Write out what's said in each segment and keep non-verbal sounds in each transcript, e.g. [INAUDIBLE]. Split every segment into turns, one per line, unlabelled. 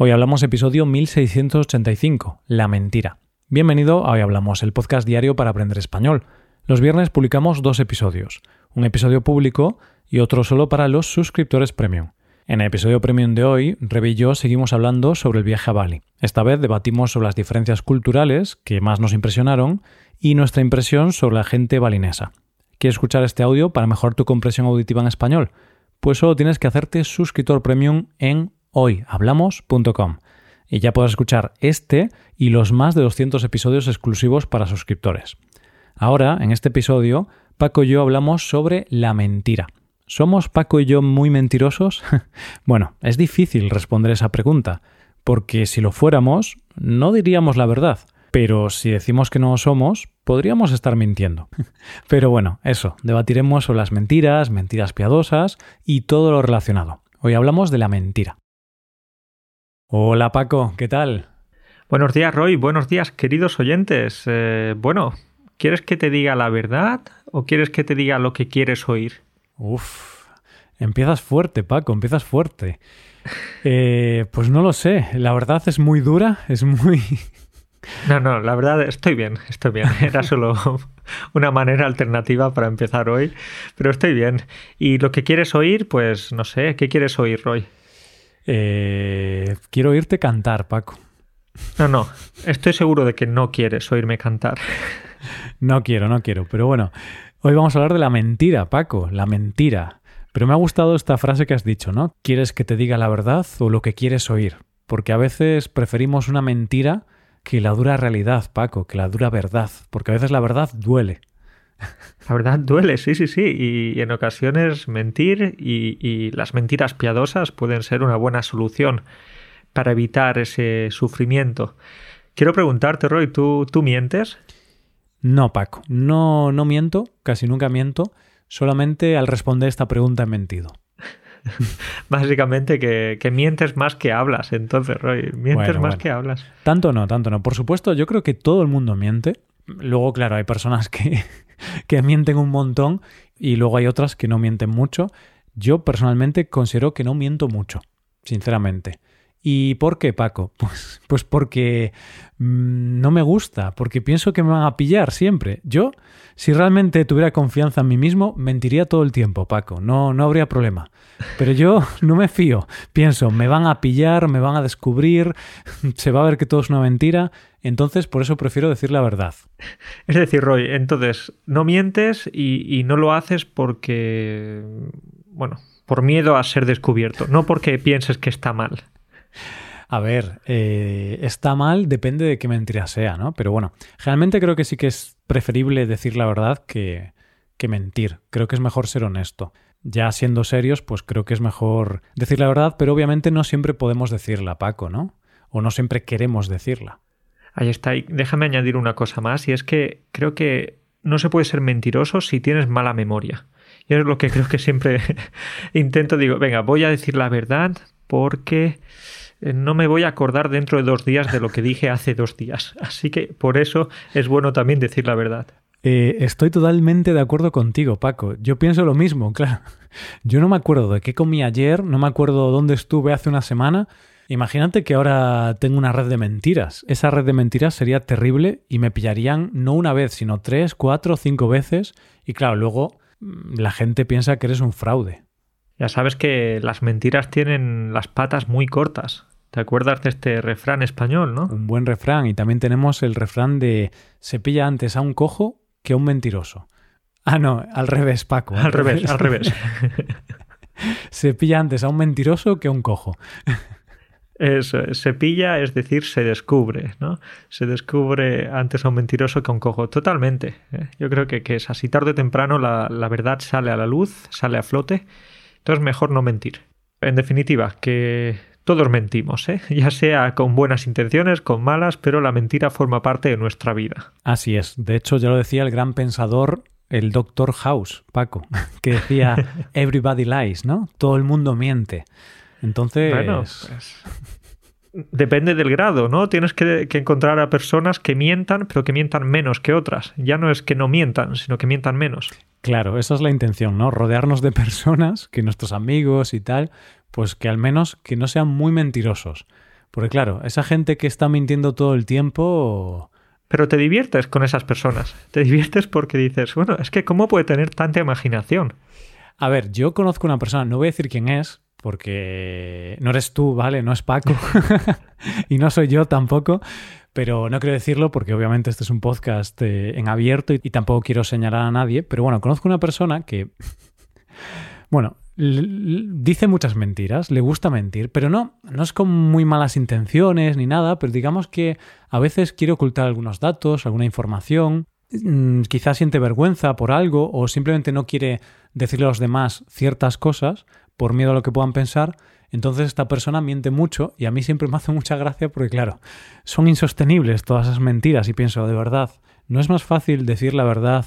Hoy hablamos episodio 1685, La mentira. Bienvenido a Hoy Hablamos, el podcast diario para aprender español. Los viernes publicamos dos episodios, un episodio público y otro solo para los suscriptores premium. En el episodio premium de hoy, Rebe y yo seguimos hablando sobre el viaje a Bali. Esta vez debatimos sobre las diferencias culturales que más nos impresionaron y nuestra impresión sobre la gente balinesa. ¿Quieres escuchar este audio para mejorar tu comprensión auditiva en español? Pues solo tienes que hacerte suscriptor premium en hoyhablamos.com y ya podrás escuchar este y los más de 200 episodios exclusivos para suscriptores. Ahora, en este episodio, Paco y yo hablamos sobre la mentira. ¿Somos Paco y yo muy mentirosos? [LAUGHS] bueno, es difícil responder esa pregunta, porque si lo fuéramos, no diríamos la verdad. Pero si decimos que no somos, podríamos estar mintiendo. [LAUGHS] Pero bueno, eso, debatiremos sobre las mentiras, mentiras piadosas y todo lo relacionado. Hoy hablamos de la mentira. Hola Paco, ¿qué tal?
Buenos días Roy, buenos días queridos oyentes. Eh, bueno, ¿quieres que te diga la verdad o quieres que te diga lo que quieres oír?
Uf, empiezas fuerte Paco, empiezas fuerte. Eh, pues no lo sé, la verdad es muy dura, es muy...
No, no, la verdad estoy bien, estoy bien. [LAUGHS] Era solo una manera alternativa para empezar hoy, pero estoy bien. ¿Y lo que quieres oír? Pues no sé, ¿qué quieres oír, Roy?
Eh, quiero oírte cantar, Paco.
No, no, estoy seguro de que no quieres oírme cantar.
No quiero, no quiero, pero bueno, hoy vamos a hablar de la mentira, Paco, la mentira. Pero me ha gustado esta frase que has dicho, ¿no? ¿Quieres que te diga la verdad o lo que quieres oír? Porque a veces preferimos una mentira que la dura realidad, Paco, que la dura verdad, porque a veces la verdad duele.
La verdad duele, sí, sí, sí. Y en ocasiones mentir y, las mentiras piadosas pueden ser una buena solución para evitar ese sufrimiento. Quiero preguntarte, Roy, ¿tú, tú mientes?
No, Paco, no, no miento, casi nunca miento. Solamente al responder esta pregunta he mentido. [LAUGHS]
Básicamente que, mientes más que hablas, entonces, Roy. Mientes más que hablas.
Tanto no, tanto no. Por supuesto, yo creo que todo el mundo miente. Luego, claro, hay personas que, [LAUGHS] que mienten un montón y luego hay otras que no mienten mucho. Yo personalmente considero que no miento mucho, sinceramente. ¿Y por qué, Paco? [LAUGHS] Pues, pues porque mm, no me gusta, porque pienso que me van a pillar siempre. Yo, si realmente tuviera confianza en mí mismo, mentiría todo el tiempo, Paco. No, no habría problema. Pero yo [LAUGHS] no me fío. Pienso, me van a pillar, me van a descubrir, [LAUGHS] se va a ver que todo es una mentira. Entonces, por eso prefiero decir la verdad.
Es decir, Roy, entonces, no mientes y, y no lo haces porque, bueno, por miedo a ser descubierto, no porque pienses que está mal.
A ver, eh, está mal, depende de qué mentira sea, ¿no? Pero bueno, generalmente creo que sí que es preferible decir la verdad que, que mentir. Creo que es mejor ser honesto. Ya siendo serios, pues creo que es mejor decir la verdad, pero obviamente no siempre podemos decirla, Paco, ¿no? O no siempre queremos decirla.
Ahí está. Déjame añadir una cosa más, y es que creo que no se puede ser mentiroso si tienes mala memoria. Y es lo que creo que siempre [LAUGHS] intento, digo, venga, voy a decir la verdad porque no me voy a acordar dentro de dos días de lo que dije hace dos días. Así que por eso es bueno también decir la verdad.
Eh, estoy totalmente de acuerdo contigo, Paco. Yo pienso lo mismo, [LAUGHS] claro. Yo no me acuerdo de qué comí ayer, no me acuerdo dónde estuve hace una semana. Imagínate que ahora tengo una red de mentiras. Esa red de mentiras sería terrible y me pillarían no una vez, sino tres, cuatro, cinco veces. Y claro, luego mm, la gente piensa que eres un fraude.
Ya sabes que las mentiras tienen las patas muy cortas. ¿Te acuerdas de este refrán español, no?
Un buen refrán. Y también tenemos el refrán de se pilla antes a un cojo que a un mentiroso. Ah, no, al revés, Paco.
Al, revés, al revés. [LAUGHS] [LAUGHS]
se pilla antes a un mentiroso que a un cojo.
Eso, se pilla, es decir, se descubre, ¿no? Se descubre antes a un mentiroso que a un cojo. Totalmente. ¿eh? Yo creo que, que, es así tarde o temprano la, la verdad sale a la luz, sale a flote entonces mejor no mentir. En definitiva, que todos mentimos, ¿eh? [LAUGHS] ya sea con buenas intenciones, con malas, pero la mentira forma parte de nuestra vida.
Así es. De hecho, ya lo decía el gran pensador, el Doctor House, Paco, [LAUGHS] que decía [LAUGHS] Everybody lies, ¿no? Todo el mundo miente. Entonces.
Bueno, pues, Depende del grado, ¿no? Tienes que, que, encontrar a personas que mientan, pero que mientan menos que otras. Ya no es que no mientan, sino que mientan menos.
Claro, esa es la intención, ¿no? Rodearnos de [LAUGHS] personas, que nuestros amigos y tal, pues que al menos que no sean muy mentirosos. Porque claro, esa gente que está mintiendo todo el tiempo...
Pero te diviertes con esas personas. Te diviertes porque dices, bueno, es que ¿cómo puede tener tanta imaginación?
A ver, yo conozco una persona, no voy a decir quién es, porque no eres tú, ¿vale? No es Paco. [LAUGHS] y no soy yo tampoco. Pero no quiero decirlo porque obviamente este es un podcast eh, en abierto y, y tampoco quiero señalar a nadie. Pero bueno, conozco una persona que... [LAUGHS] bueno, dice muchas mentiras, le gusta mentir, pero no, no es con muy malas intenciones ni nada, pero digamos que a veces quiere ocultar algunos datos, alguna información, mm, quizás siente vergüenza por algo o simplemente no quiere decirle a los demás ciertas cosas por miedo a lo que puedan pensar, entonces esta persona miente mucho y a mí siempre me hace mucha gracia porque claro, son insostenibles todas esas mentiras y pienso, de verdad, ¿no es más fácil decir la verdad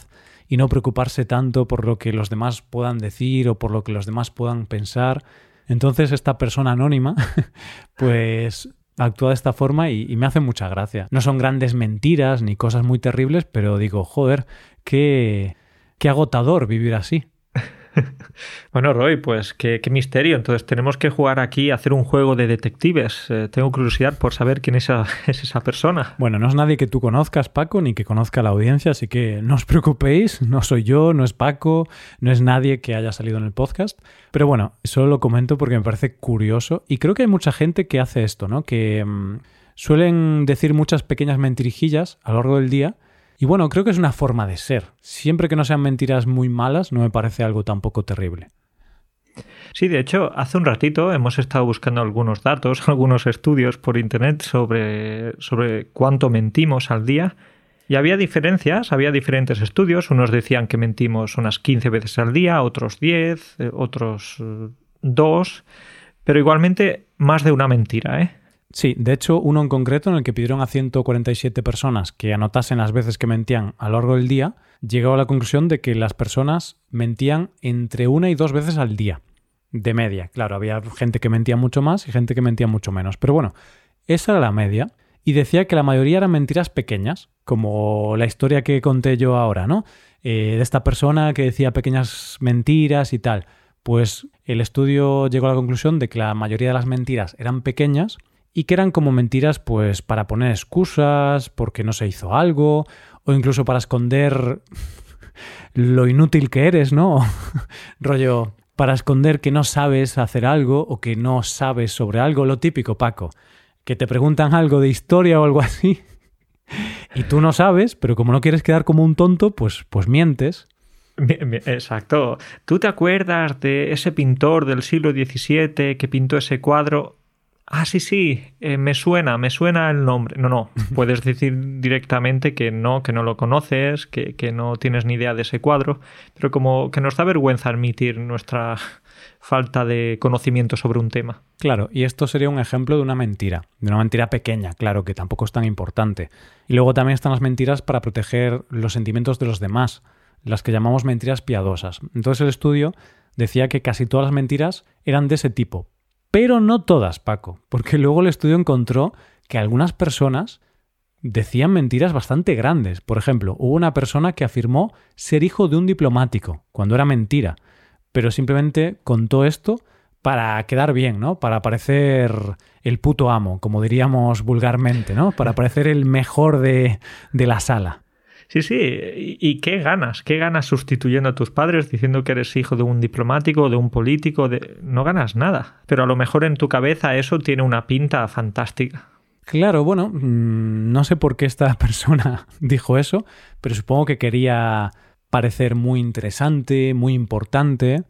y no preocuparse tanto por lo que los demás puedan decir o por lo que los demás puedan pensar. Entonces esta persona anónima [LAUGHS] pues actúa de esta forma y, me hace mucha gracia. No son grandes mentiras ni cosas muy terribles, pero digo, joder, qué, qué agotador vivir así. [LAUGHS]
bueno, Roy, pues qué, misterio. Entonces tenemos que jugar aquí hacer un juego de detectives. Eh, tengo curiosidad por saber quién es esa, [LAUGHS] es esa, persona.
Bueno, no es nadie que tú conozcas, Paco, ni que conozca la audiencia, así que no os preocupéis. No soy yo, no es Paco, no es nadie que haya salido en el podcast. Pero bueno, solo lo comento porque me parece curioso y creo que hay mucha gente que hace esto, ¿no? Que mm, suelen decir muchas pequeñas mentirijillas a lo largo del día y bueno, creo que es una forma de ser. Siempre que no sean mentiras muy malas, no me parece algo tampoco terrible.
Sí, de hecho, hace un ratito hemos estado buscando algunos datos, [LAUGHS] algunos estudios por internet sobre, sobre cuánto mentimos al día. Y había diferencias, había diferentes estudios. Unos decían que mentimos unas 15 veces al día, otros 10, eh, otros 2. Eh, pero igualmente más de una mentira, ¿eh?
Sí, de hecho, uno en concreto en el que pidieron a 147 personas que anotasen las veces que mentían a lo largo del día, llegó a la conclusión de que las personas mentían entre una y dos veces al día, de media. Claro, había gente que mentía mucho más y gente que mentía mucho menos, pero bueno, esa era la media. Y decía que la mayoría eran mentiras pequeñas, como la historia que conté yo ahora, ¿no? Eh, de esta persona que decía pequeñas mentiras y tal. Pues el estudio llegó a la conclusión de que la mayoría de las mentiras eran pequeñas y que eran como mentiras pues para poner excusas, porque no se hizo algo, o incluso para esconder [LAUGHS] lo inútil que eres, ¿no? [LAUGHS] Rollo, para esconder que no sabes hacer algo o que no sabes sobre algo, lo típico, Paco, que te preguntan algo de historia o algo así [LAUGHS] y tú no sabes, pero como no quieres quedar como un tonto, pues, pues mientes.
Exacto. ¿Tú te acuerdas de ese pintor del siglo XVII que pintó ese cuadro? Ah, sí, sí, eh, me suena, me suena el nombre. No, no, [LAUGHS] puedes decir directamente que no, que no lo conoces, que, que, no tienes ni idea de ese cuadro, pero como que nos da vergüenza admitir nuestra [LAUGHS] falta de conocimiento sobre un tema.
Claro, y esto sería un ejemplo de una mentira, de una mentira pequeña, claro, que tampoco es tan importante. Y luego también están las mentiras para proteger los sentimientos de los demás, las que llamamos mentiras piadosas. Entonces el estudio decía que casi todas las mentiras eran de ese tipo, pero no todas, Paco, porque luego el estudio encontró que algunas personas decían mentiras bastante grandes. Por ejemplo, hubo una persona que afirmó ser hijo de un diplomático, cuando era mentira, pero simplemente contó esto para quedar bien, ¿no? Para parecer el puto amo, como diríamos vulgarmente, ¿no? Para parecer el mejor de, de la sala.
Sí, sí, y, qué ganas, qué ganas sustituyendo a tus padres, diciendo que eres hijo de un diplomático, de un político, de... no ganas nada, pero a lo mejor en tu cabeza eso tiene una pinta fantástica.
Claro, bueno, mm, no sé por qué esta [LAUGHS] persona dijo eso, pero supongo que quería parecer muy interesante, muy importante.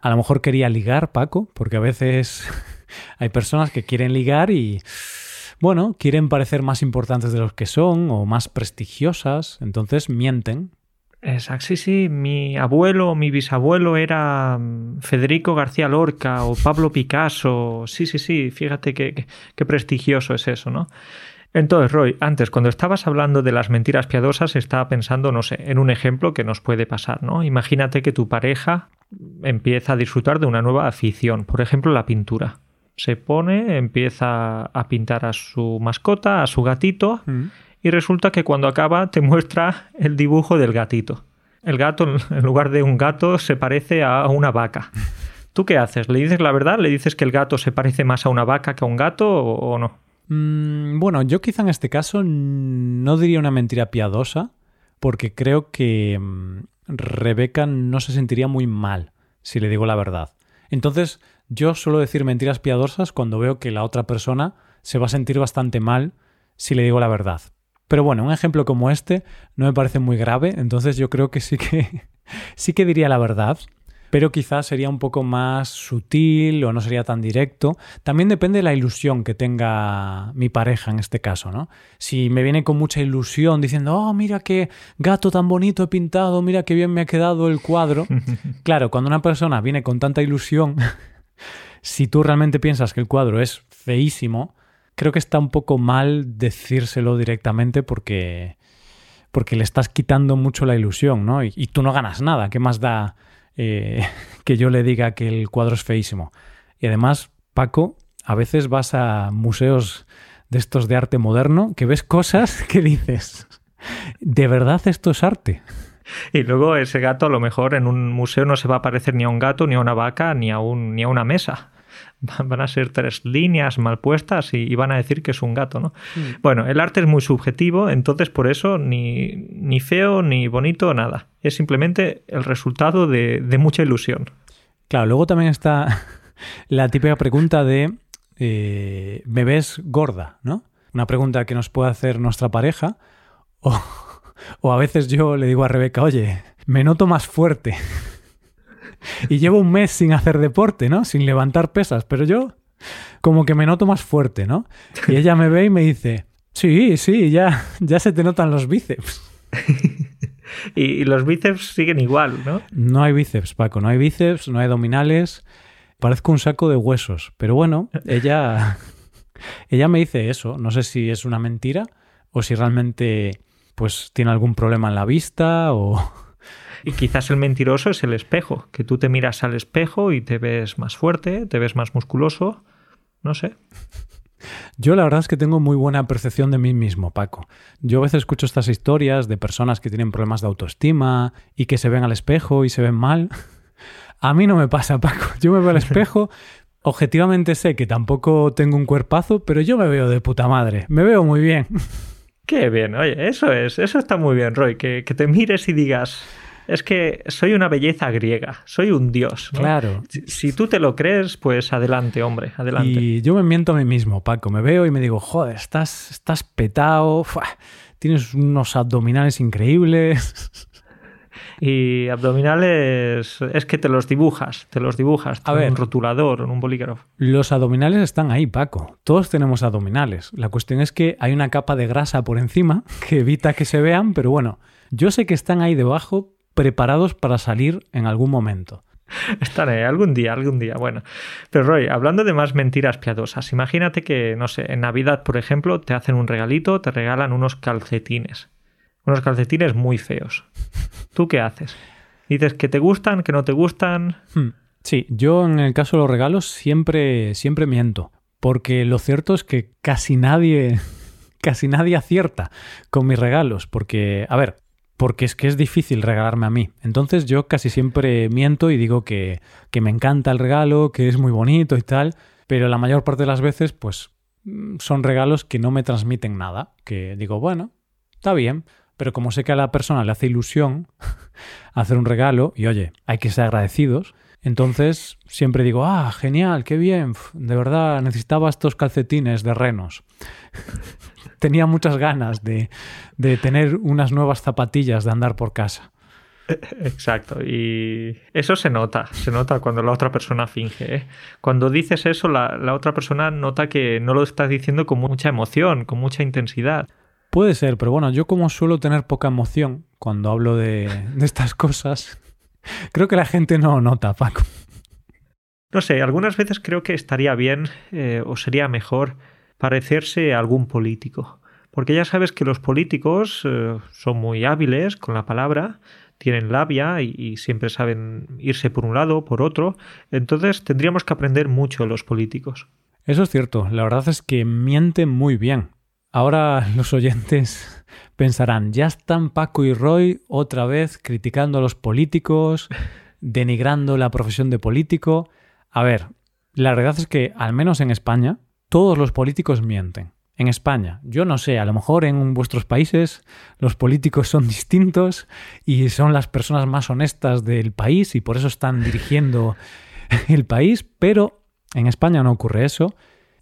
A lo mejor quería ligar, Paco, porque a veces [LAUGHS] hay personas que quieren ligar y bueno, quieren parecer más importantes de los que son o más prestigiosas, entonces mienten.
Exacto, sí, sí. Mi abuelo mi bisabuelo era mm, Federico García Lorca o Pablo Picasso. Sí, sí, sí. Fíjate qué, qué prestigioso es eso, ¿no? Entonces, Roy, antes, cuando estabas hablando de las mentiras piadosas, estaba pensando, no sé, en un ejemplo que nos puede pasar, ¿no? Imagínate que tu pareja empieza a disfrutar de una nueva afición, por ejemplo, la pintura se pone, empieza a pintar a su mascota, a su gatito, mm. y resulta que cuando acaba te muestra el dibujo del gatito. El gato, en lugar de un gato, se parece a una vaca. [LAUGHS] ¿Tú qué haces? ¿Le dices la verdad? ¿Le dices que el gato se parece más a una vaca que a un gato o, no?
Mm, bueno, yo quizá en este caso no diría una mentira piadosa, porque creo que mm, Rebeca no se sentiría muy mal si le digo la verdad. Entonces, yo suelo decir mentiras piadosas cuando veo que la otra persona se va a sentir bastante mal si le digo la verdad. Pero bueno, un ejemplo como este no me parece muy grave, entonces yo creo que sí que [LAUGHS] sí que diría la verdad, pero quizás sería un poco más sutil o no sería tan directo. También depende de la ilusión que tenga mi pareja en este caso, ¿no? Si me viene con mucha ilusión diciendo, oh, mira qué gato tan bonito he pintado, mira qué bien me ha quedado el cuadro. [LAUGHS] claro, cuando una persona viene con tanta ilusión, [LAUGHS] si tú realmente piensas que el cuadro es feísimo, creo que está un poco mal decírselo directamente porque, porque le estás quitando mucho la ilusión, ¿no? Y, tú no ganas nada. ¿Qué más da eh, [LAUGHS] que yo le diga que el cuadro es feísimo? Y además, Paco, a veces vas a museos de estos de arte moderno que ves cosas [LAUGHS] que dices, ¿de verdad esto es arte?
Y luego ese gato a lo mejor en un museo no se va a parecer ni a un gato, ni a una vaca, ni a, un, ni a una mesa. van a ser tres líneas mal puestas y, van a decir que es un gato, ¿no? Mm. Bueno, el arte es muy subjetivo, entonces por eso ni, ni feo, ni bonito, nada. Es simplemente el resultado de, mucha ilusión.
Claro, luego también está [LAUGHS] la típica pregunta de eh, ¿me ves gorda? ¿no? Una pregunta que nos puede hacer nuestra pareja o, o a veces yo le digo a Rebeca, oye, me noto más fuerte y llevo un mes sin hacer deporte, ¿no? Sin levantar pesas, pero yo como que me noto más fuerte, ¿no? Y ella me ve y me dice, sí, sí, ya, ya se te notan los bíceps. [LAUGHS]
y, los bíceps siguen igual, ¿no?
No hay bíceps, Paco, no hay bíceps, no hay abdominales. Parezco un saco de huesos. Pero bueno, ella, ella me dice eso. No sé si es una mentira o si realmente pues tiene algún problema en la vista o, [LAUGHS]
y quizás el mentiroso es el espejo, que tú te miras al espejo y te ves más fuerte, te ves más musculoso, no sé. [LAUGHS]
Yo la verdad es que tengo muy buena percepción de mí mismo, Paco. Yo a veces escucho estas historias de personas que tienen problemas de autoestima y que se ven al espejo y se ven mal. [LAUGHS] A mí no me pasa, Paco. Yo me veo al espejo, objetivamente sé que tampoco tengo un cuerpazo, pero yo me veo de puta madre. Me veo muy bien.
Qué bien, oye, eso es, eso está muy bien, Roy, que, que te mires y digas, es que soy una belleza griega, soy un dios.
Claro.
Si, tú te lo crees, pues adelante, hombre, adelante.
Y yo me miento a mí mismo, Paco. Me veo y me digo, joder, estás, estás petado, tienes unos abdominales increíbles. [LAUGHS]
Y abdominales es que te los dibujas, te los dibujas en un rotulador, en un bolígrafo.
Los abdominales están ahí, Paco. Todos tenemos abdominales. La cuestión es que hay una capa de grasa por encima [LAUGHS] que evita que se vean, pero bueno, yo sé que están ahí debajo, preparados para salir en algún momento.
Estaré algún día, algún día. Bueno, pero Roy, hablando de más mentiras piadosas, imagínate que, no sé, en Navidad, por ejemplo, te hacen un regalito, te regalan unos calcetines. Unos calcetines muy feos. ¿Tú qué haces? ¿Dices que te gustan, que no te gustan?
Hmm. Sí, yo en el caso de los regalos siempre, siempre miento. Porque lo cierto es que casi nadie, [LAUGHS] casi nadie acierta con mis regalos. Porque, a ver, porque es que es difícil regalarme a mí. Entonces yo casi siempre miento y digo que, que, me encanta el regalo, que es muy bonito y tal, pero la mayor parte de las veces pues mm, son regalos que no me transmiten nada, que digo, bueno, está bien, pero como sé que a la persona le hace ilusión [LAUGHS] hacer un regalo, y oye, hay que ser agradecidos, entonces siempre digo, ah, genial, qué bien, de verdad necesitaba estos calcetines de renos [LAUGHS] tenía muchas ganas de, tener unas nuevas zapatillas de andar por casa.
Exacto, y eso se nota, se nota cuando la otra persona finge. ¿eh? Cuando dices eso, la, otra persona nota que no lo estás diciendo con mucha emoción, con mucha intensidad.
Puede ser, pero bueno, yo como suelo tener poca emoción cuando hablo de, estas cosas, [LAUGHS] creo que la gente no nota, Paco.
No sé, algunas veces creo que estaría bien eh, o sería mejor parecerse a algún político. Porque ya sabes que los políticos eh, son muy hábiles con la palabra, tienen labia y, siempre saben irse por un lado o por otro. Entonces tendríamos que aprender mucho los políticos.
Eso es cierto, la verdad es que mienten muy bien. Ahora los oyentes pensarán, ya están Paco y Roy otra vez criticando a los políticos, denigrando la profesión de político. A ver, la verdad es que, al menos en España, todos los políticos mienten. en España. Yo no sé, a lo mejor en vuestros países los políticos son distintos y son las personas más honestas del país y por eso están dirigiendo el país, pero en España no ocurre eso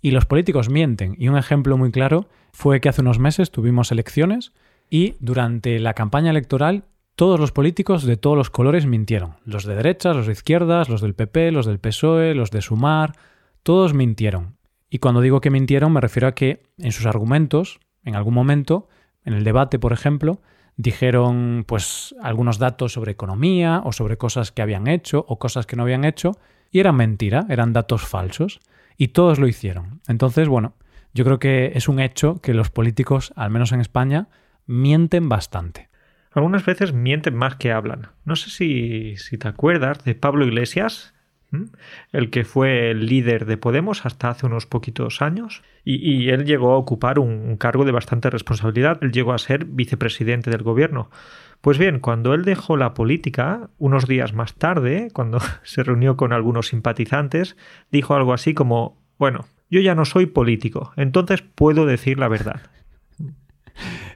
y los políticos mienten. Y un ejemplo muy claro fue que hace unos meses tuvimos elecciones y durante la campaña electoral todos los políticos de todos los colores mintieron. Los de derechas, los de izquierdas, los del PP, los del PSOE, los de Sumar, todos mintieron. Y cuando digo que mintieron me refiero a que en sus argumentos, en algún momento, en el debate, por ejemplo, dijeron pues algunos datos sobre economía o sobre cosas que habían hecho o cosas que no habían hecho y eran mentira, eran datos falsos y todos lo hicieron. Entonces, bueno, yo creo que es un hecho que los políticos, al menos en España, mienten bastante.
Algunas veces mienten más que hablan. No sé si, si te acuerdas de Pablo Iglesias, el que fue el líder de Podemos hasta hace unos poquitos años, y, él llegó a ocupar un, cargo de bastante responsabilidad, él llegó a ser vicepresidente del gobierno. Pues bien, cuando él dejó la política, unos días más tarde, cuando [LAUGHS] se reunió con algunos simpatizantes, dijo algo así como, bueno, yo ya no soy político, entonces puedo decir la verdad. [LAUGHS]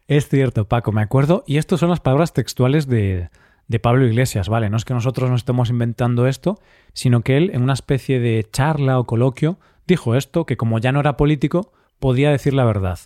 Es cierto, Paco, me acuerdo, y estas son las palabras textuales de, de Pablo Iglesias, ¿vale? No es que nosotros nos estemos inventando esto, sino que él, en una especie de charla o coloquio, dijo esto, que como ya no era político, podía decir la verdad.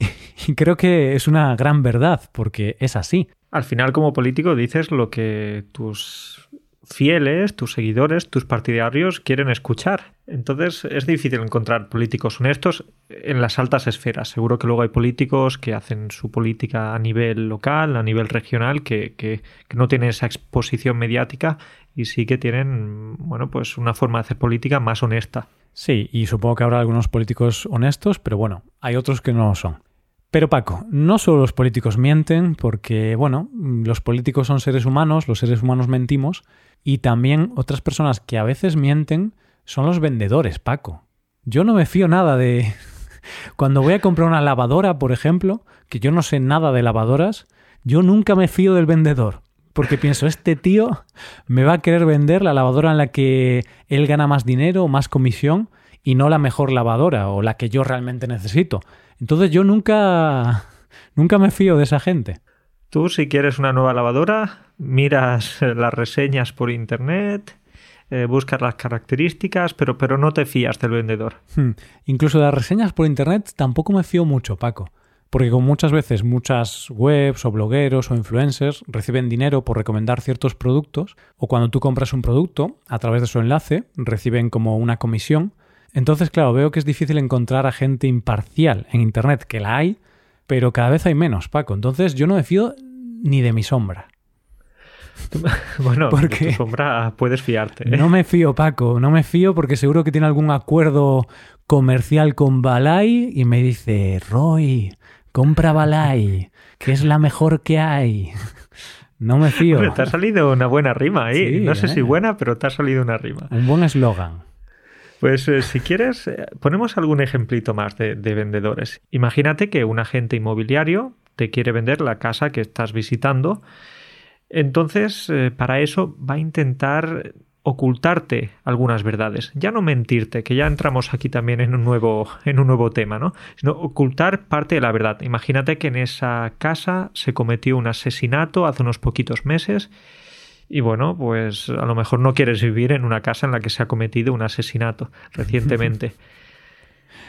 [LAUGHS] Y creo que es una gran verdad, porque es así.
Al final, como político, dices lo que tus fieles, tus seguidores, tus partidarios quieren escuchar. Entonces es difícil encontrar políticos honestos en las altas esferas. Seguro que luego hay políticos que hacen su política a nivel local, a nivel regional, que, que, no tienen esa exposición mediática y sí que tienen, bueno, pues una forma de hacer política más honesta.
Sí, y supongo que habrá algunos políticos honestos, pero bueno, hay otros que no lo son. Pero Paco, no solo los políticos mienten, porque, bueno, los políticos son seres humanos, los seres humanos mentimos, y también otras personas que a veces mienten son los vendedores, Paco. Yo no me fío nada de... [LAUGHS] Cuando voy a comprar una lavadora, por ejemplo, que yo no sé nada de lavadoras, yo nunca me fío del vendedor. Porque pienso, este tío me va a querer vender la lavadora en la que él gana más dinero, más comisión, y no la mejor lavadora o la que yo realmente necesito. Entonces yo nunca, nunca me fío de esa gente.
Tú si quieres una nueva lavadora, miras las reseñas por internet, eh, buscas las características, pero, pero no te fías del vendedor.
Hmm. Incluso las reseñas por internet tampoco me fío mucho, Paco. Porque como muchas veces muchas webs o blogueros o influencers reciben dinero por recomendar ciertos productos, o cuando tú compras un producto, a través de su enlace, reciben como una comisión, entonces, claro, veo que es difícil encontrar a gente imparcial en Internet, que la hay, pero cada vez hay menos, Paco. Entonces, yo no me fío ni de mi sombra. [LAUGHS]
Bueno, porque de tu sombra puedes fiarte.
¿eh? No me fío, Paco, no me fío porque seguro que tiene algún acuerdo comercial con Balay y me dice, Roy, compra Balay, que es la mejor que hay. [LAUGHS] No me fío.
te ha salido una buena rima ahí. no sé si ¿eh? buena, pero te ha salido una rima.
Un buen eslogan.
Pues eh, si quieres, eh, ponemos algún ejemplito más de, vendedores. Imagínate que un agente inmobiliario te quiere vender la casa que estás visitando. Entonces, eh, para eso va a intentar ocultarte algunas verdades. Ya no mentirte, que ya entramos aquí también en un nuevo, en un nuevo tema, ¿no? Sino ocultar parte de la verdad. Imagínate que en esa casa se cometió un asesinato hace unos poquitos meses y bueno, pues a lo mejor no quieres vivir en una casa en la que se ha cometido un asesinato [LAUGHS] recientemente.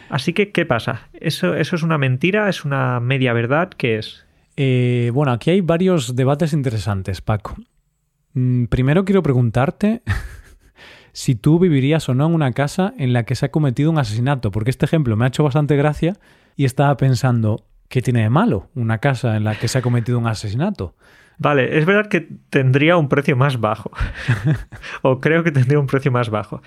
Así que, ¿qué pasa? ¿Eso, ¿Eso es una mentira? ¿Es una media verdad? ¿Qué es?
Eh, bueno, aquí hay varios debates interesantes, Paco. Mm, primero quiero preguntarte [LAUGHS] si tú vivirías o no en una casa en la que se ha cometido un asesinato, porque este ejemplo me ha hecho bastante gracia y estaba pensando, ¿qué tiene de malo una casa en la que se ha cometido un asesinato?
Vale, es verdad que tendría un precio más bajo. [LAUGHS] o creo que tendría un precio más bajo.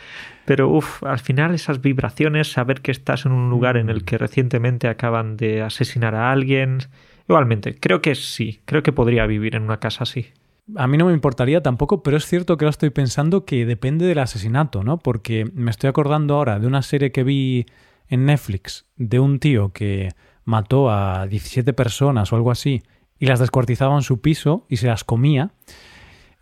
Pero uff, al final esas vibraciones, saber que estás en un lugar en el que recientemente acaban de asesinar a alguien. Igualmente, creo que sí, creo que podría vivir en una casa así.
A mí no me importaría tampoco, pero es cierto que ahora estoy pensando que depende del asesinato, ¿no? Porque me estoy acordando ahora de una serie que vi en Netflix de un tío que mató a 17 personas o algo así y las descuartizaba en su piso y se las comía.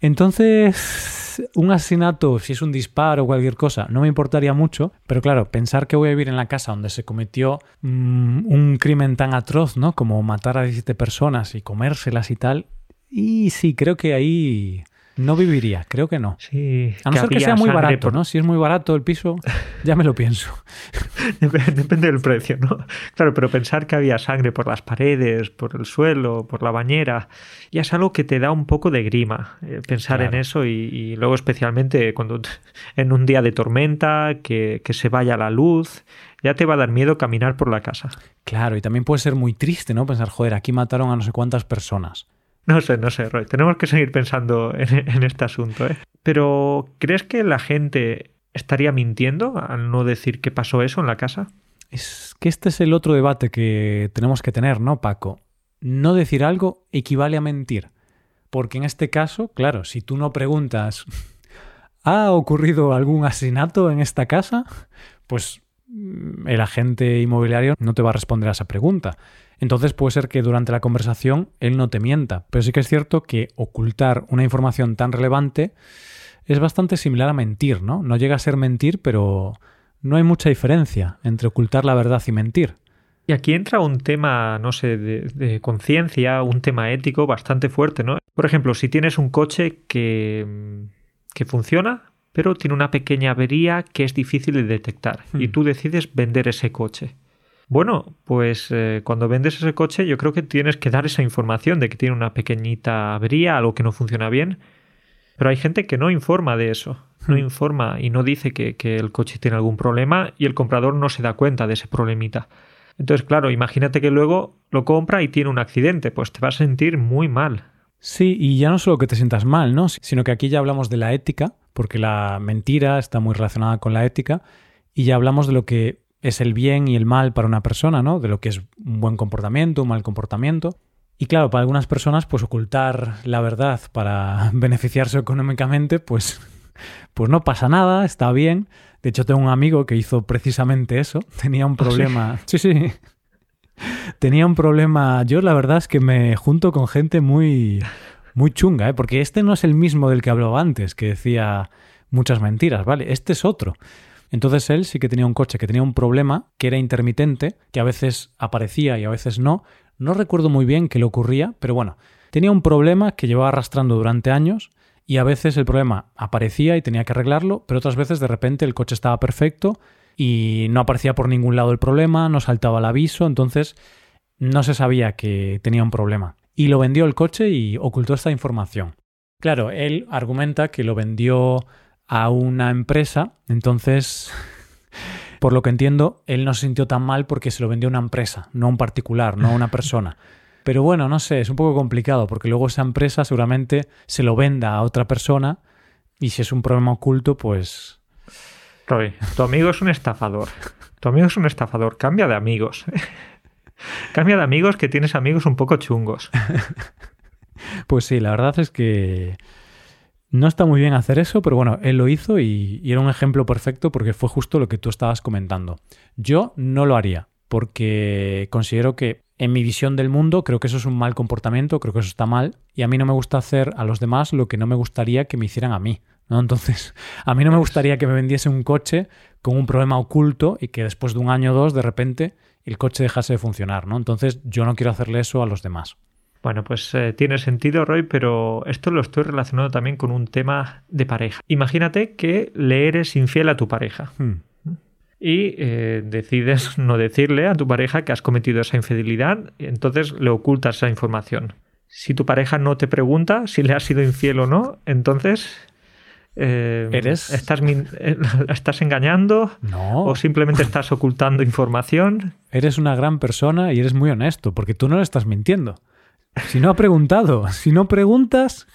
Entonces, un asesinato, si es un disparo o cualquier cosa, no me importaría mucho, pero claro, pensar que voy a vivir en la casa donde se cometió mm, un crimen tan atroz, ¿no? Como matar a 17 personas y comérselas y tal, y sí, creo que ahí no viviría, creo que no.
Sí,
a no ser que sea muy barato, ¿no? Si es muy barato el piso, ya me lo pienso. [LAUGHS]
Depende del precio, ¿no? Claro, pero pensar que había sangre por las paredes, por el suelo, por la bañera, ya es algo que te da un poco de grima eh, pensar en eso y, luego especialmente cuando [LAUGHS] en un día de tormenta, que, que se vaya la luz, ya te va a dar miedo caminar por la casa.
Claro, y también puede ser muy triste, ¿no? Pensar, joder, aquí mataron a no sé cuántas personas.
No sé, no sé, Roy. Tenemos que seguir pensando en, este asunto, ¿eh? Pero, ¿crees que la gente estaría mintiendo al no decir que pasó eso en la casa?
Es que este es el otro debate que tenemos que tener, ¿no, Paco? No decir algo equivale a mentir. Porque en este caso, claro, si tú no preguntas, [LAUGHS] ¿ha ocurrido algún asesinato en esta casa? Pues mm, el agente inmobiliario no te va a responder a esa pregunta. Entonces puede ser que durante la conversación él no te mienta, pero sí que es cierto que ocultar una información tan relevante es bastante similar a mentir, ¿no? No llega a ser mentir, pero no hay mucha diferencia entre ocultar la verdad y mentir.
Y aquí entra un tema, no sé, de, conciencia, un tema ético bastante fuerte, ¿no? Por ejemplo, si tienes un coche que, que funciona, pero tiene una pequeña avería que es difícil de detectar, y hmm. tú decides vender ese coche. Bueno, pues eh, cuando vendes ese coche yo creo que tienes que dar esa información de que tiene una pequeñita avería, algo que no funciona bien. Pero hay gente que no informa de eso, no hmm. informa y no dice que, que, el coche tiene algún problema y el comprador no se da cuenta de ese problemita. Entonces, claro, imagínate que luego lo compra y tiene un accidente, pues te vas a sentir muy mal.
Sí, y ya no solo que te sientas mal, ¿no? Sino que aquí ya hablamos de la ética, porque la mentira está muy relacionada con la ética, y ya hablamos de lo que es el bien y el mal para una persona, ¿no? De lo que es un buen comportamiento, un mal comportamiento. Y claro, para algunas personas, pues ocultar la verdad para [LAUGHS] beneficiarse económicamente, pues, pues no pasa nada, está bien. De hecho, tengo un amigo que hizo precisamente eso. [LAUGHS] Tenía un ¿Ah, problema. sí, sí. Tenía un problema. Yo la verdad es que me junto con gente muy, muy chunga, ¿eh? porque este no es el mismo del que hablaba antes, que decía muchas mentiras, ¿vale? Este es otro. Entonces él sí que tenía un coche que tenía un problema, que era intermitente, que a veces aparecía y a veces no. No recuerdo muy bien qué le ocurría, pero bueno, tenía un problema que llevaba arrastrando durante años y a veces el problema aparecía y tenía que arreglarlo, pero otras veces de repente el coche estaba perfecto y no aparecía por ningún lado el problema, no saltaba el aviso, entonces no se sabía que tenía un problema. Y lo vendió el coche y ocultó esta información. Claro, él argumenta que lo vendió a una empresa, entonces, por lo que entiendo, él no se sintió tan mal porque se lo vendió a una empresa, no a un particular, no a una persona. Pero bueno, no sé, es un poco complicado porque luego esa empresa seguramente se lo venda a otra persona y si es un problema oculto, pues...
Roy, tu amigo es un estafador. Tu amigo es un estafador. Cambia de amigos. [LAUGHS] Cambia de amigos que tienes amigos un poco chungos.
Pues sí, la verdad es que no está muy bien hacer eso, pero bueno, él lo hizo y, era un ejemplo perfecto porque fue justo lo que tú estabas comentando. Yo no lo haría porque considero que en mi visión del mundo creo que eso es un mal comportamiento, creo que eso está mal y a mí no me gusta hacer a los demás lo que no me gustaría que me hicieran a mí. ¿no? Entonces, a mí no me gustaría que me vendiese un coche con un problema oculto y que después de un año o dos de repente el coche dejase de funcionar. ¿no? Entonces, yo no quiero hacerle eso a los demás.
Bueno, pues eh, tiene sentido, Roy, pero esto lo estoy relacionando también con un tema de pareja. Imagínate que le eres infiel a tu pareja. Hmm. Y eh, decides no decirle a tu pareja que has cometido esa infidelidad, y entonces le ocultas esa información. Si tu pareja no te pregunta si le has sido infiel o no, entonces
eh, ¿Eres?
Estás, [LAUGHS] ¿Estás engañando?
No.
¿O simplemente estás ocultando información?
Eres una gran persona y eres muy honesto, porque tú no le estás mintiendo. Si no ha preguntado, si no preguntas,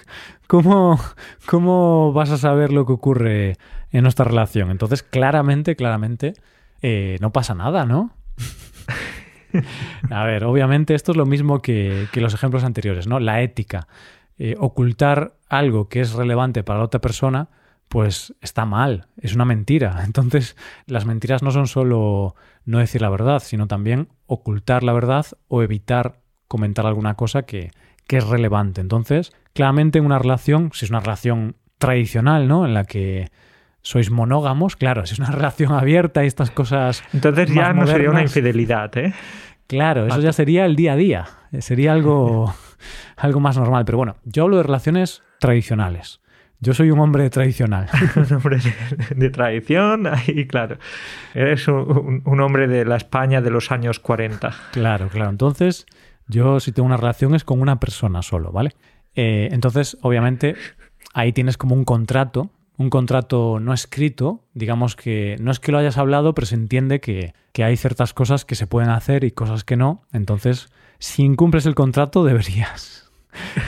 ¿cómo, ¿cómo vas a saber lo que ocurre en nuestra relación? Entonces, claramente, claramente, eh, no pasa nada, ¿no? [LAUGHS] a ver, obviamente esto es lo mismo que, los ejemplos anteriores, ¿no? La ética. Eh, ocultar algo que es relevante para la otra persona, pues está mal, es una mentira. [LAUGHS] Entonces, las mentiras no son solo no decir la verdad, sino también ocultar la verdad o evitar comentar alguna cosa que, es relevante. Entonces, Claramente en una relación, si es una relación tradicional, ¿no? En la que sois monógamos, claro, si es una [LAUGHS] relación abierta y estas cosas.
Entonces ya no sería una infidelidad, ¿eh?
Claro, eso ya sería el día a día. Sería algo, [LAUGHS] algo más normal. Pero bueno, yo hablo de relaciones tradicionales. Yo soy un hombre tradicional. [LAUGHS]
un hombre de, tradición, ahí claro. Eres un, hombre de la España de los años 40.
Claro, claro. Entonces, yo si tengo una relación es con una persona solo, ¿vale? Eh, entonces, obviamente, ahí tienes como un contrato, un contrato no escrito, digamos que no es que lo hayas hablado, pero se entiende que, que hay ciertas cosas que se pueden hacer y cosas que no. Entonces, si incumples el contrato, [LAUGHS] deberías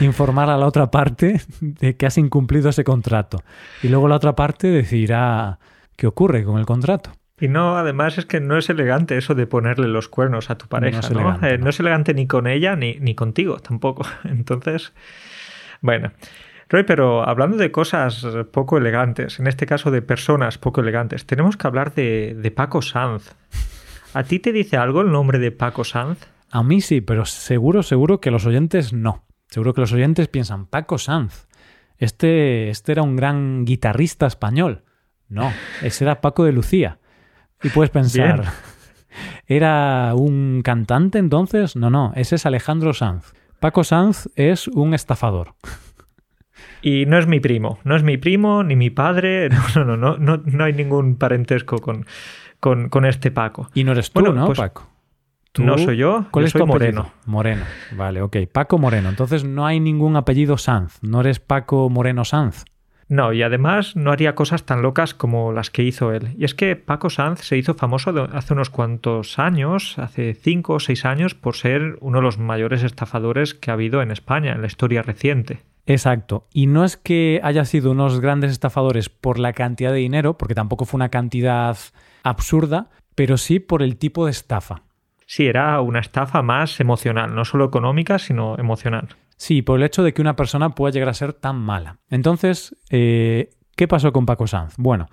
informar a la otra parte de que has incumplido ese contrato. Y luego la otra parte decidirá qué ocurre con el contrato.
Y no, además es que no es elegante eso de ponerle los cuernos a tu pareja. No es, Elegante, eh, no es elegante ni con ella ni, ni contigo tampoco. [LAUGHS] Entonces, bueno. Roy, pero hablando de cosas poco elegantes, en este caso de personas poco elegantes, tenemos que hablar de, de Paco Sanz. ¿A ti te dice algo el nombre de Paco Sanz?
A mí sí, pero seguro, seguro que los oyentes no. Seguro que los oyentes piensan, Paco Sanz, este, este era un gran guitarrista español. No, ese era Paco de Lucía. Y puedes pensar, ¿era un cantante entonces? No, no, ese es Alejandro Sanz. Paco Sanz es un estafador.
Y no es mi primo, no es mi primo ni mi padre, [LAUGHS] no, no, no, no, no hay ningún parentesco con, con, este Paco.
Y no eres tú, ¿no, pues Paco?
no soy yo,
¿cuál es
soy
Moreno. Moreno, vale, ok. Paco Moreno. Entonces no hay ningún apellido Sanz. No eres Paco Moreno Sanz.
No, y además no haría cosas tan locas como las que hizo él. Y es que Paco Sanz se hizo famoso hace unos cuantos años, hace cinco o seis años, por ser uno de los mayores estafadores que ha habido en España en la historia reciente.
Exacto. Y no es que haya sido unos grandes estafadores por la cantidad de dinero, porque tampoco fue una cantidad absurda, pero sí por el tipo de estafa.
Sí, era una estafa más emocional, no solo económica, sino emocional.
Sí, por el hecho de que una persona pueda llegar a ser tan mala. Entonces, eh, ¿qué pasó con Paco Sanz? Bueno,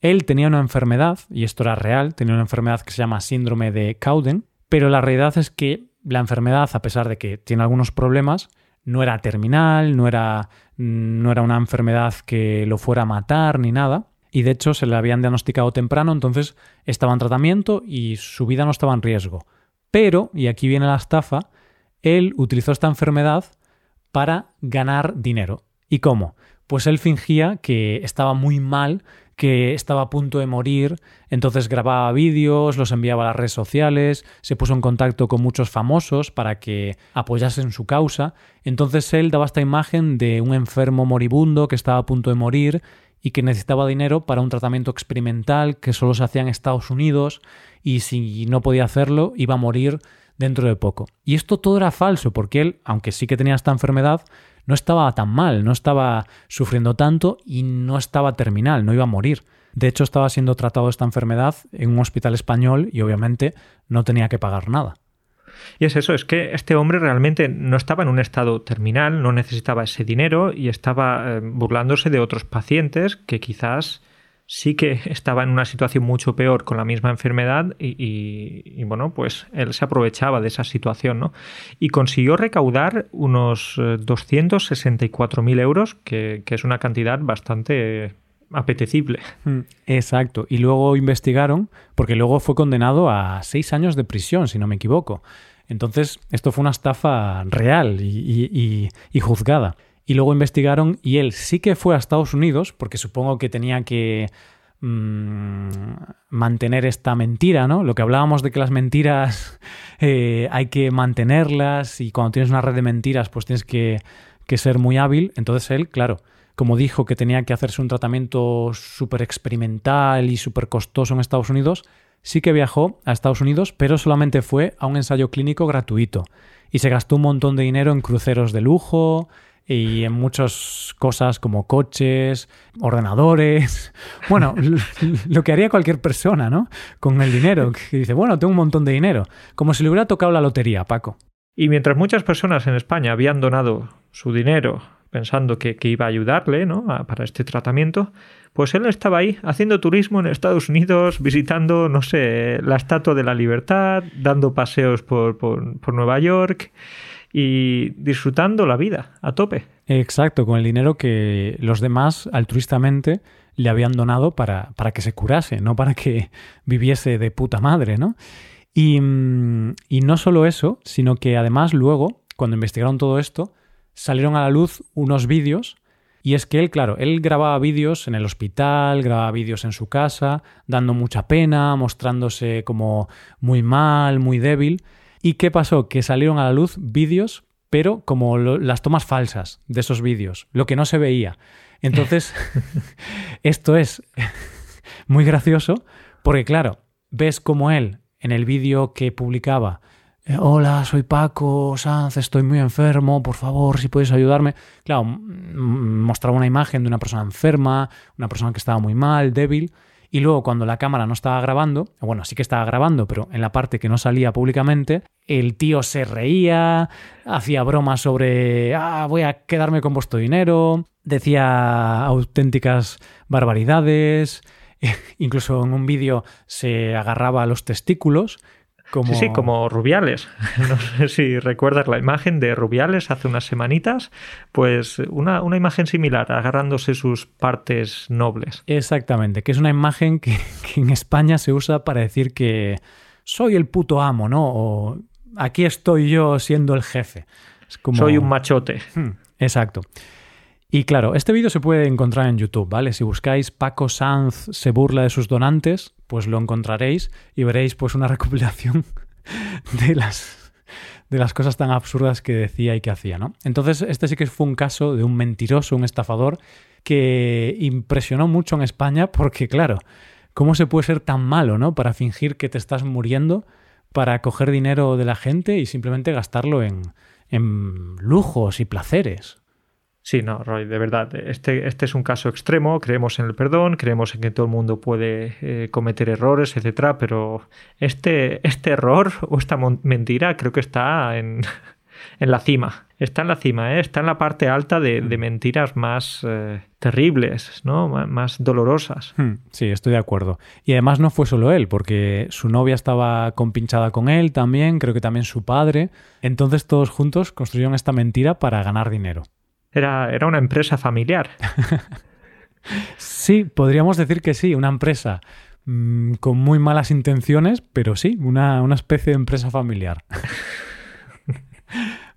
él tenía una enfermedad, y esto era real, tenía una enfermedad que se llama síndrome de Cowden, pero la realidad es que la enfermedad, a pesar de que tiene algunos problemas, no era terminal, no era, no era una enfermedad que lo fuera a matar ni nada y de hecho se le habían diagnosticado temprano, entonces estaba en tratamiento y su vida no estaba en riesgo. Pero, y aquí viene la estafa, él utilizó esta enfermedad para ganar dinero. ¿Y cómo? Pues él fingía que estaba muy mal, que estaba a punto de morir, entonces grababa vídeos, los enviaba a las redes sociales, se puso en contacto con muchos famosos para que apoyasen su causa, entonces él daba esta imagen de un enfermo moribundo que estaba a punto de morir y que necesitaba dinero para un tratamiento experimental que solo se hacía en Estados Unidos y si no podía hacerlo iba a morir dentro de poco. Y esto todo era falso porque él, aunque sí que tenía esta enfermedad, no estaba tan mal, no estaba sufriendo tanto y no estaba terminal, no iba a morir. De hecho, estaba siendo tratado esta enfermedad en un hospital español y obviamente no tenía que pagar nada.
Y es eso, es que este hombre realmente no estaba en un estado terminal, no necesitaba ese dinero y estaba eh, burlándose de otros pacientes que quizás sí que estaba en una situación mucho peor con la misma enfermedad y, bueno, pues él se aprovechaba de esa situación, ¿no? Y consiguió recaudar unos 264.000 eh, euros, que, es una cantidad bastante apetecible.
Mm, exacto. Y luego investigaron, porque luego fue condenado a seis años de prisión, si no me equivoco. Entonces, esto fue una estafa real y, juzgada. Y luego investigaron y él sí que fue a Estados Unidos, porque supongo que tenía que mm, mantener esta mentira, ¿no? Lo que hablábamos de que las mentiras [LAUGHS] eh, hay que mantenerlas y cuando tienes una red de mentiras pues tienes que, que ser muy hábil. Entonces él, claro, como dijo que tenía que hacerse un tratamiento súper experimental y súper costoso en Estados Unidos, sí que viajó a Estados Unidos, pero solamente fue a un ensayo clínico gratuito. Y se gastó un montón de dinero en cruceros de lujo y en muchas cosas como coches, ordenadores. [LAUGHS] Bueno, [LAUGHS] lo que haría cualquier persona, ¿no? Con el dinero. Que dice, bueno, tengo un montón de dinero. Como si le hubiera tocado la lotería, Paco.
Y mientras muchas personas en España habían donado su dinero pensando que, iba a ayudarle ¿no? para este tratamiento, pues él estaba ahí haciendo turismo en Estados Unidos, visitando, no sé, la Estatua de la Libertad, dando paseos por, por, Nueva York y disfrutando la vida a tope.
Exacto, con el dinero que los demás altruistamente le habían donado para, para que se curase, no para que [LAUGHS] viviese de puta madre, ¿no? Y, mm, y no solo eso, sino que además luego, cuando investigaron todo esto, salieron a la luz unos vídeos y es que él, claro, él grababa vídeos en el hospital, grababa vídeos en su casa, dando mucha pena, mostrándose como muy mal, muy débil. ¿Y qué pasó? Que salieron a la luz vídeos, pero como las tomas falsas de esos vídeos, lo que no se veía. Entonces, [LAUGHS] esto es [LAUGHS] muy gracioso porque, claro, ves como él en el vídeo que publicaba eh, hola, soy Paco Sanz, estoy muy enfermo, por favor, si puedes ayudarme. Claro, mostraba una imagen de una persona enferma, una persona que estaba muy mal, débil, y luego cuando la cámara no estaba grabando, bueno, sí que estaba grabando, pero en la parte que no salía públicamente, el tío se reía, hacía bromas sobre, ah, voy a quedarme con vuestro dinero, decía auténticas barbaridades, [LAUGHS] incluso en un vídeo se agarraba a los testículos,
Sí, sí, como Rubiales. [LAUGHS] No sé si recuerdas la imagen de Rubiales hace unas semanitas, pues una, una, imagen similar, agarrándose sus partes nobles.
Exactamente, que es una imagen que, en España se usa para decir que soy el puto amo, ¿no? O aquí estoy yo siendo el jefe.
Soy un machote.
Hmm, exacto. Y claro, este vídeo se puede encontrar en YouTube, ¿vale? Si buscáis Paco Sanz se burla de sus donantes, pues lo encontraréis y veréis pues una [LAUGHS] recopilación de las, de las cosas tan absurdas que decía y que hacía, ¿no? Entonces, este sí que fue un caso de un mentiroso, un estafador, que impresionó mucho en España porque, claro, ¿cómo se puede ser tan malo, ¿no? Para fingir que te estás muriendo, para coger dinero de la gente y simplemente gastarlo en, en lujos y placeres.
Sí, no, Roy, de verdad, este, este es un caso extremo, creemos en el perdón, creemos en que todo el mundo puede eh, cometer errores, etcétera, pero este, este error [LAUGHS] o esta mentira creo que está en, [LAUGHS] en la cima. Está en la cima, ¿eh? está en la parte alta de, de mentiras más eh, terribles, ¿no? más dolorosas.
Hmm, sí, estoy de acuerdo. Y además no fue solo él, porque su novia estaba compinchada con él también, creo que también su padre. Entonces todos juntos construyeron esta mentira para ganar dinero.
Era, era una empresa familiar. [LAUGHS]
sí, podríamos decir que sí, una empresa mm, con muy malas intenciones, pero sí, una, una especie de empresa familiar. [LAUGHS]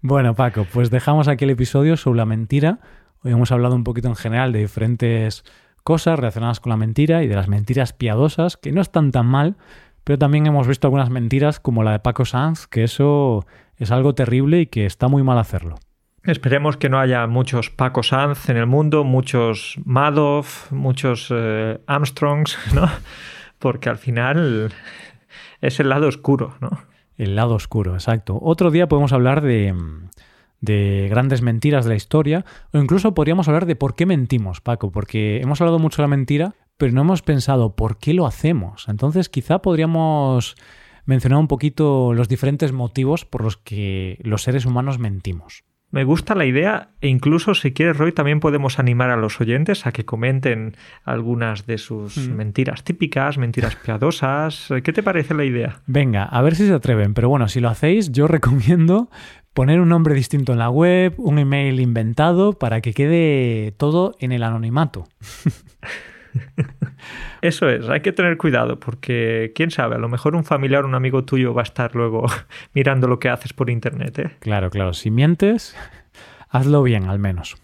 bueno, Paco, pues dejamos aquí el episodio sobre la mentira. Hoy hemos hablado un poquito en general de diferentes cosas relacionadas con la mentira y de las mentiras piadosas, que no están tan mal, pero también hemos visto algunas mentiras como la de Paco Sanz, que eso es algo terrible y que está muy mal hacerlo.
Esperemos que no haya muchos Paco Sanz en el mundo, muchos Madoff, muchos eh, Armstrongs, [LAUGHS] ¿no? Porque al final es el lado oscuro, ¿no?
El lado oscuro, exacto. Otro día podemos hablar de, de grandes mentiras de la historia o incluso podríamos hablar de por qué mentimos, Paco, porque hemos hablado mucho de la mentira, pero no hemos pensado por qué lo hacemos. Entonces quizá podríamos mencionar un poquito los diferentes motivos por los que los seres humanos mentimos.
Me gusta la idea e incluso si quieres Roy también podemos animar a los oyentes a que comenten algunas de sus mm. mentiras típicas, mentiras [LAUGHS] piadosas. ¿Qué te parece la idea?
Venga, a ver si se atreven, pero bueno, si lo hacéis yo recomiendo poner un nombre distinto en la web, un email inventado para que quede todo en el anonimato. [LAUGHS] [LAUGHS]
Eso es, hay que tener cuidado porque quién sabe, a lo mejor un familiar o un amigo tuyo va a estar luego [LAUGHS] mirando lo que haces por internet. ¿eh?
Claro, claro, si mientes, [LAUGHS] hazlo bien al menos.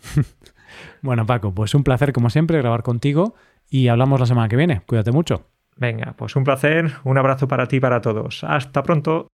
bueno, Paco, pues un placer como siempre grabar contigo y hablamos la semana que viene. Cuídate mucho.
Venga, pues un placer, un abrazo para ti y para todos. Hasta pronto.